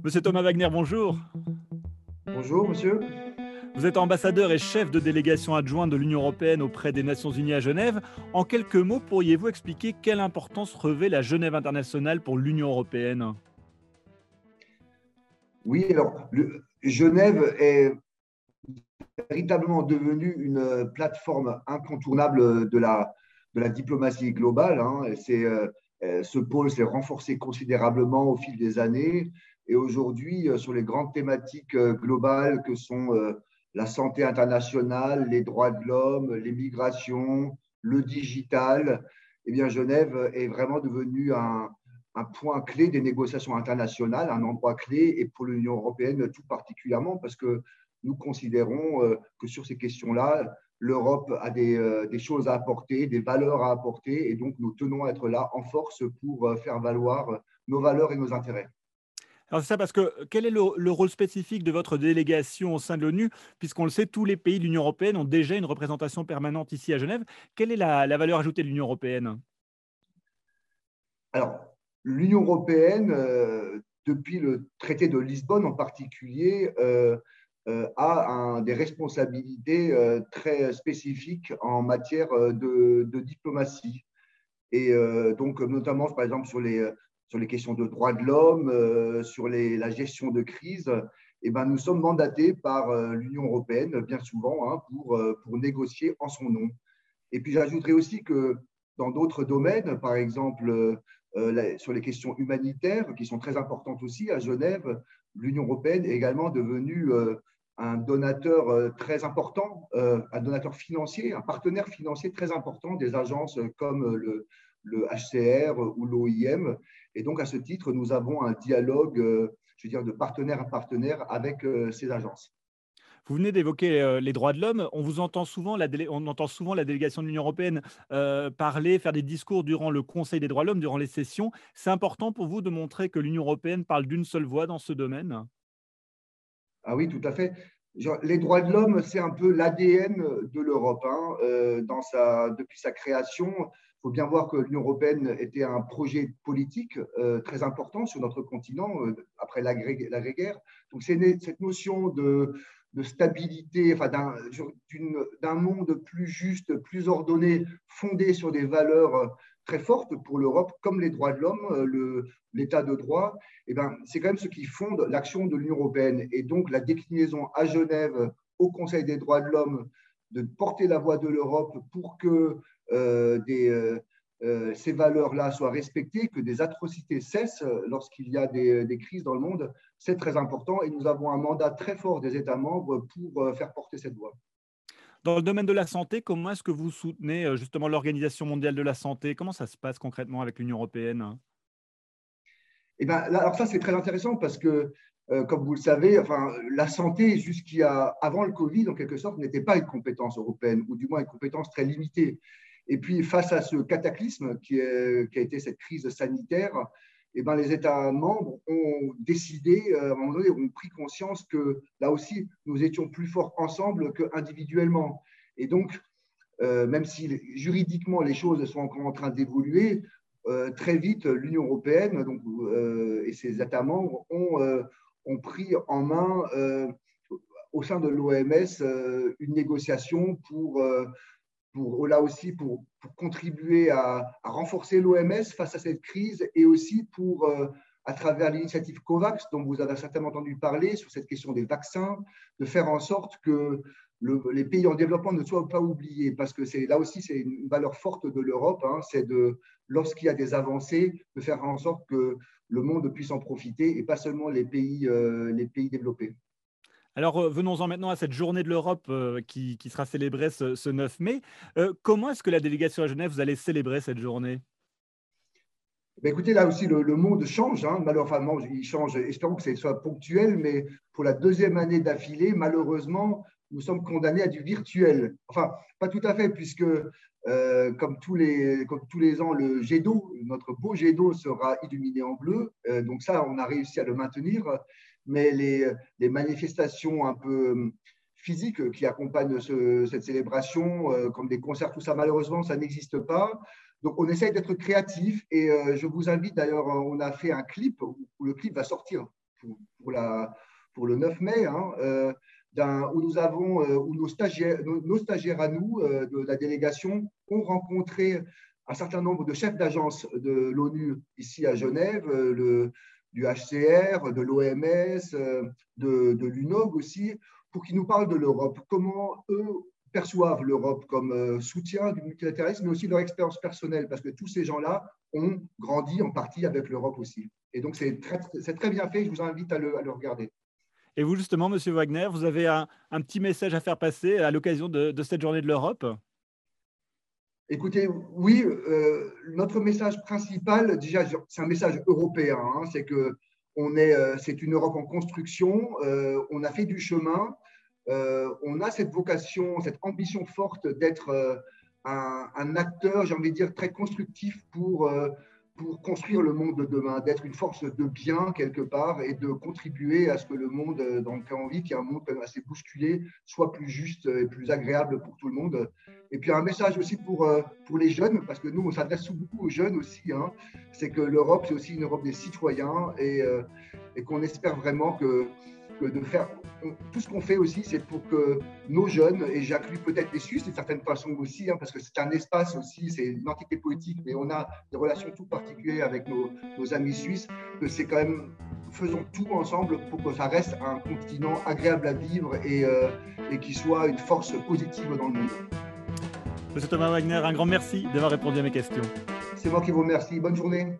Monsieur Thomas Wagner, bonjour. Bonjour, monsieur. Vous êtes ambassadeur et chef de délégation adjoint de l'Union européenne auprès des Nations unies à Genève. En quelques mots, pourriez-vous expliquer quelle importance revêt la Genève internationale pour l'Union européenne? Oui, alors, Genève est véritablement devenue une plateforme incontournable de la, de la diplomatie globale. Hein. Euh, ce pôle s'est renforcé considérablement au fil des années. Et aujourd'hui, euh, sur les grandes thématiques euh, globales que sont la santé internationale, les droits de l'homme, les migrations, le digital, eh Genève est vraiment devenue un, point clé des négociations internationales, un endroit clé, et pour l'Union européenne tout particulièrement, parce que nous considérons que sur ces questions-là, l'Europe a des, choses à apporter, des valeurs à apporter, et donc nous tenons à être là en force pour faire valoir nos valeurs et nos intérêts. Alors c'est ça parce que quel est le, rôle spécifique de votre délégation au sein de l'ONU? Puisqu'on le sait, tous les pays de l'Union européenne ont déjà une représentation permanente ici à Genève. Quelle est la, valeur ajoutée de l'Union européenne? Alors, l'Union européenne, euh, depuis le traité de Lisbonne en particulier, euh, euh, a des responsabilités très spécifiques en matière de diplomatie. Et donc, notamment, par exemple, sur les sur les questions de droits de l'homme, euh, sur la gestion de crise, eh ben, nous sommes mandatés par euh, l'Union européenne, bien souvent, hein, euh, pour négocier en son nom. Et puis j'ajouterai aussi que dans d'autres domaines, par exemple sur les questions humanitaires, qui sont très importantes aussi à Genève, l'Union européenne est également devenue un donateur très important, un donateur financier, un partenaire financier très important des agences comme le, le HCR ou l'OIM. Et donc, à ce titre, nous avons un dialogue, euh, je veux dire, de partenaire à partenaire avec euh, ces agences. Vous venez d'évoquer euh, les droits de l'homme. On vous entend souvent, la on entend souvent la délégation de l'Union européenne parler, faire des discours durant le Conseil des droits de l'homme, durant les sessions. C'est important pour vous de montrer que l'Union européenne parle d'une seule voix dans ce domaine? Ah oui, tout à fait. les droits de l'homme, c'est un peu l'ADN de l'Europe. Hein, dans sa, depuis sa création, faut bien voir que l'Union européenne était un projet politique euh, très important sur notre continent euh, après l'agré-guerre. Donc, cette notion de, stabilité, enfin, d'un monde plus juste, plus ordonné, fondé sur des valeurs euh, très fortes pour l'Europe, comme les droits de l'homme, l'état de droit, eh ben, c'est quand même ce qui fonde l'action de l'Union européenne. Et donc, la déclinaison à Genève au Conseil des droits de l'homme de porter la voix de l'Europe pour que euh, des, euh, euh, ces valeurs-là soient respectées, que des atrocités cessent lorsqu'il y a des, crises dans le monde, c'est très important et nous avons un mandat très fort des États membres pour faire porter cette voix. Dans le domaine de la santé, comment est-ce que vous soutenez justement l'Organisation mondiale de la santé? Comment ça se passe concrètement avec l'Union européenne? Eh ben, alors ça, c'est très intéressant parce que euh, comme vous le savez, enfin, la santé, jusqu'à avant le Covid, en quelque sorte, n'était pas une compétence européenne, ou du moins une compétence très limitée. Et puis, face à ce cataclysme qui, a été cette crise sanitaire, eh ben, les États membres ont décidé, euh, à un moment donné, ont pris conscience que là aussi, nous étions plus forts ensemble qu'individuellement. Et donc, euh, même si juridiquement les choses sont encore en train d'évoluer, très vite, l'Union européenne et ses États membres ont pris en main euh, au sein de l'OMS euh, une négociation pour, euh, pour là aussi pour, contribuer à, renforcer l'OMS face à cette crise et aussi pour à travers l'initiative COVAX, dont vous avez certainement entendu parler sur cette question des vaccins, de faire en sorte que les pays en développement ne soient pas oubliés, parce que là aussi c'est une valeur forte de l'Europe, hein, c'est de lorsqu'il y a des avancées, de faire en sorte que le monde puisse en profiter et pas seulement les pays, euh, les pays développés. Alors euh, venons-en maintenant à cette journée de l'Europe euh, qui, sera célébrée ce, 9 mai. comment est-ce que la délégation à Genève, vous allez célébrer cette journée? Ben écoutez, là aussi, le, monde change. Hein. Malheureusement, il change. Espérons que ce soit ponctuel, mais pour la deuxième année d'affilée, malheureusement, nous sommes condamnés à du virtuel. Enfin, pas tout à fait, puisque euh, comme, tous les, comme tous les ans, le jet d'eau, notre beau jet d'eau sera illuminé en bleu. Euh, donc ça, on a réussi à le maintenir. Mais les, les manifestations un peu euh, physiques qui accompagnent cette célébration, comme des concerts, tout ça, malheureusement, ça n'existe pas. Donc, on essaye d'être créatif et je vous invite d'ailleurs, on a fait un clip où le clip va sortir pour, le 9 mai, hein, où nous avons, où nos stagiaires, nos, stagiaires à nous de la délégation ont rencontré un certain nombre de chefs d'agence de l'ONU ici à Genève, du HCR, de l'OMS, de, de l'UNOG aussi, pour qu'ils nous parlent de l'Europe, comment eux perçoivent l'Europe comme euh, soutien du multilatéralisme, mais aussi leur expérience personnelle, parce que tous ces gens-là ont grandi en partie avec l'Europe aussi. Et donc, c'est très, bien fait, je vous invite à le, regarder. Et vous, justement, Monsieur Wagner, vous avez un, petit message à faire passer à l'occasion de, cette journée de l'Europe? Écoutez, oui, euh, notre message principal, déjà, c'est un message européen, hein, c'est que on est, euh, c'est une Europe en construction, on a fait du chemin, euh, on a cette vocation, cette ambition forte d'être euh, un, acteur, j'ai envie de dire, très constructif pour, euh, pour construire le monde de demain, d'être une force de bien quelque part et de contribuer à ce que le monde dans lequel on vit, qui est un monde assez bousculé, soit plus juste et plus agréable pour tout le monde. Et puis un message aussi pour, pour les jeunes, parce que nous, on s'adresse beaucoup aux jeunes aussi, hein. c'est que l'Europe, c'est aussi une Europe des citoyens et, et qu'on espère vraiment que de faire tout ce qu'on fait aussi, c'est pour que nos jeunes, et j'inclus peut-être les Suisses d'une certaine façon aussi, hein, parce que c'est un espace aussi, c'est une entité politique, mais on a des relations tout particulières avec nos, amis suisses, que c'est quand même, faisons tout ensemble pour que ça reste un continent agréable à vivre et, euh, et qui soit une force positive dans le monde. Monsieur Thomas Wagner, un grand merci d'avoir répondu à mes questions. C'est moi qui vous remercie. Bonne journée.